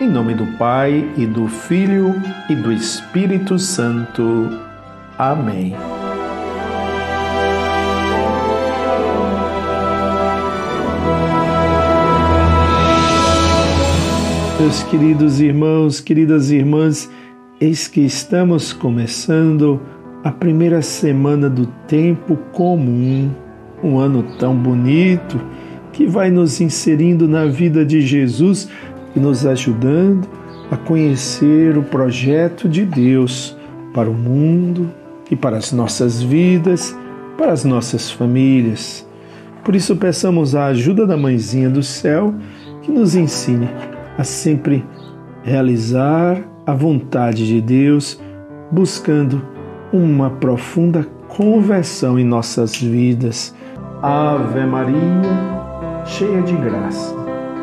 Em nome do Pai e do Filho e do Espírito Santo. Amém. Meus queridos irmãos, queridas irmãs, eis que estamos começando a primeira semana do tempo comum, um ano tão bonito que vai nos inserindo na vida de Jesus e nos ajudando a conhecer o projeto de Deus para o mundo e para as nossas vidas, para as nossas famílias. Por isso, peçamos a ajuda da Mãezinha do Céu que nos ensine a sempre realizar a vontade de Deus, buscando uma profunda conversão em nossas vidas. Ave Maria, cheia de graça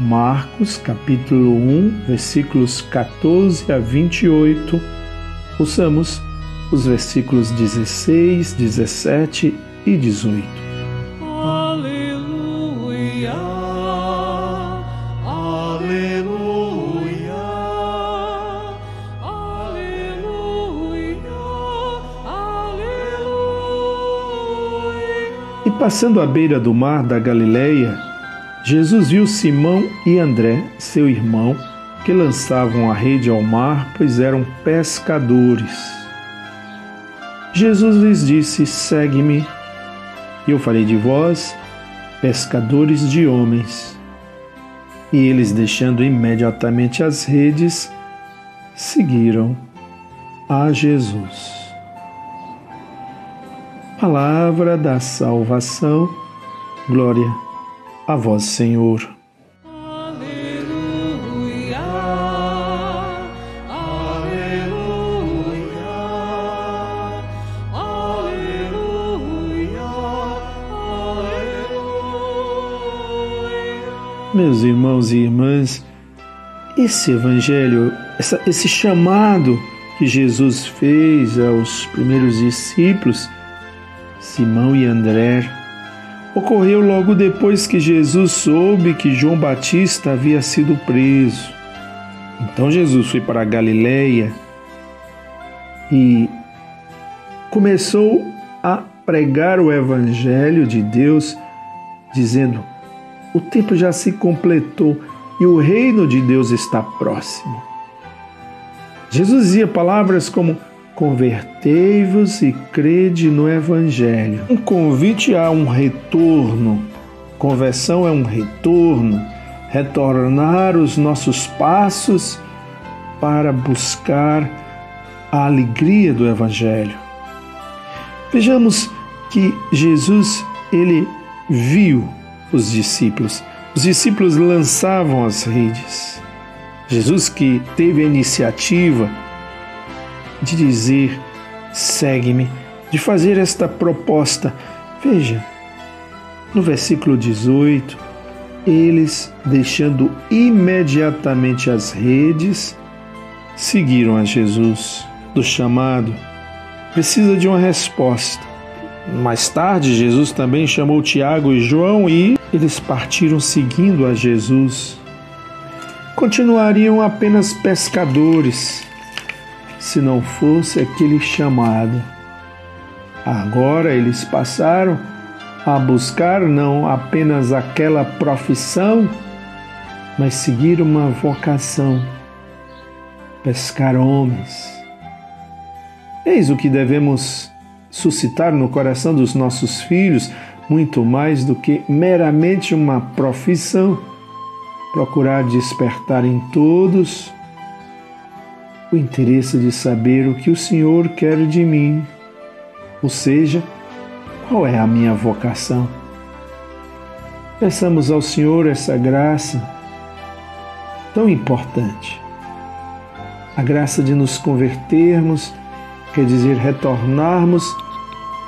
Marcos capítulo 1, versículos 14 a 28. Ouçamos os versículos 16, 17 e 18. Aleluia, aleluia, aleluia, aleluia. E passando à beira do mar da Galileia, Jesus viu Simão e André, seu irmão, que lançavam a rede ao mar, pois eram pescadores. Jesus lhes disse: Segue-me, e eu farei de vós pescadores de homens. E eles, deixando imediatamente as redes, seguiram a Jesus. Palavra da salvação, glória a vós, Senhor. Aleluia, aleluia, aleluia. Meus irmãos e irmãs, esse evangelho, essa, esse chamado que Jesus fez aos primeiros discípulos, Simão e André, ocorreu logo depois que Jesus soube que João Batista havia sido preso. Então Jesus foi para a e começou a pregar o evangelho de Deus, dizendo: "O tempo já se completou e o reino de Deus está próximo". Jesus dizia palavras como Convertei-vos e crede no Evangelho. Um convite a um retorno. Conversão é um retorno, retornar os nossos passos para buscar a alegria do Evangelho. Vejamos que Jesus ele viu os discípulos. Os discípulos lançavam as redes. Jesus que teve a iniciativa de dizer: segue-me, de fazer esta proposta. Veja, no versículo 18, eles, deixando imediatamente as redes, seguiram a Jesus. Do chamado, precisa de uma resposta. Mais tarde, Jesus também chamou Tiago e João e eles partiram seguindo a Jesus. Continuariam apenas pescadores se não fosse aquele chamado. Agora eles passaram a buscar não apenas aquela profissão, mas seguir uma vocação, pescar homens. Eis o que devemos suscitar no coração dos nossos filhos, muito mais do que meramente uma profissão, procurar despertar em todos o interesse de saber o que o Senhor quer de mim, ou seja, qual é a minha vocação. Peçamos ao Senhor essa graça tão importante, a graça de nos convertermos, quer dizer, retornarmos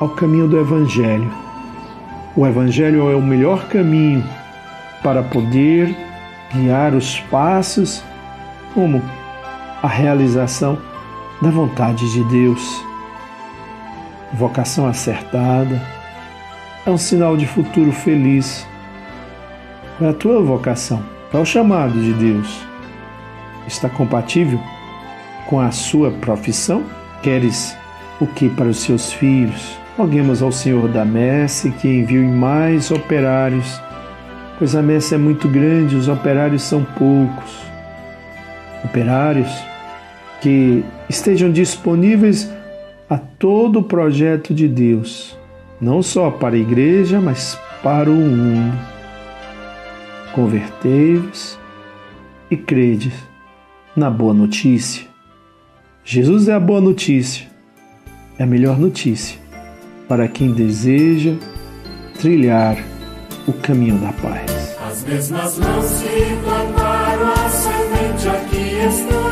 ao caminho do Evangelho. O Evangelho é o melhor caminho para poder guiar os passos como a realização da vontade de Deus. Vocação acertada é um sinal de futuro feliz. Qual é a tua vocação? Qual é o chamado de Deus? Está compatível com a sua profissão? Queres o que para os seus filhos? Roguemos ao Senhor da messe que envie mais operários, pois a messe é muito grande, os operários são poucos. Operários que estejam disponíveis a todo o projeto de Deus, não só para a igreja, mas para o mundo. Convertei-vos e credes na boa notícia. Jesus é a boa notícia, é a melhor notícia para quem deseja trilhar o caminho da paz. As mesmas mãos que plantaram a semente aqui estão.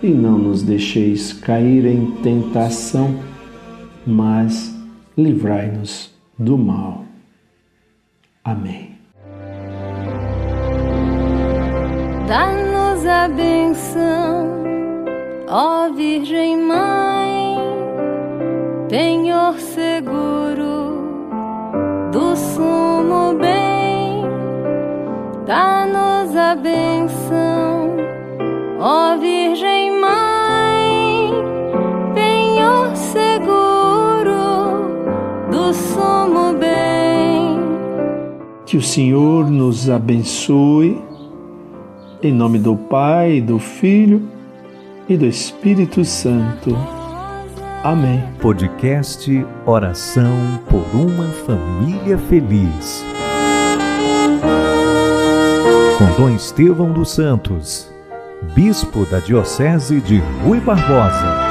E não nos deixeis cair em tentação, mas livrai-nos do mal. Amém. Dá-nos a benção, ó Virgem Mãe, penhor seguro do sumo bem. Que o Senhor nos abençoe, em nome do Pai, do Filho e do Espírito Santo. Amém. Podcast Oração por uma Família Feliz. Com Dom Estevão dos Santos, Bispo da Diocese de Rui Barbosa.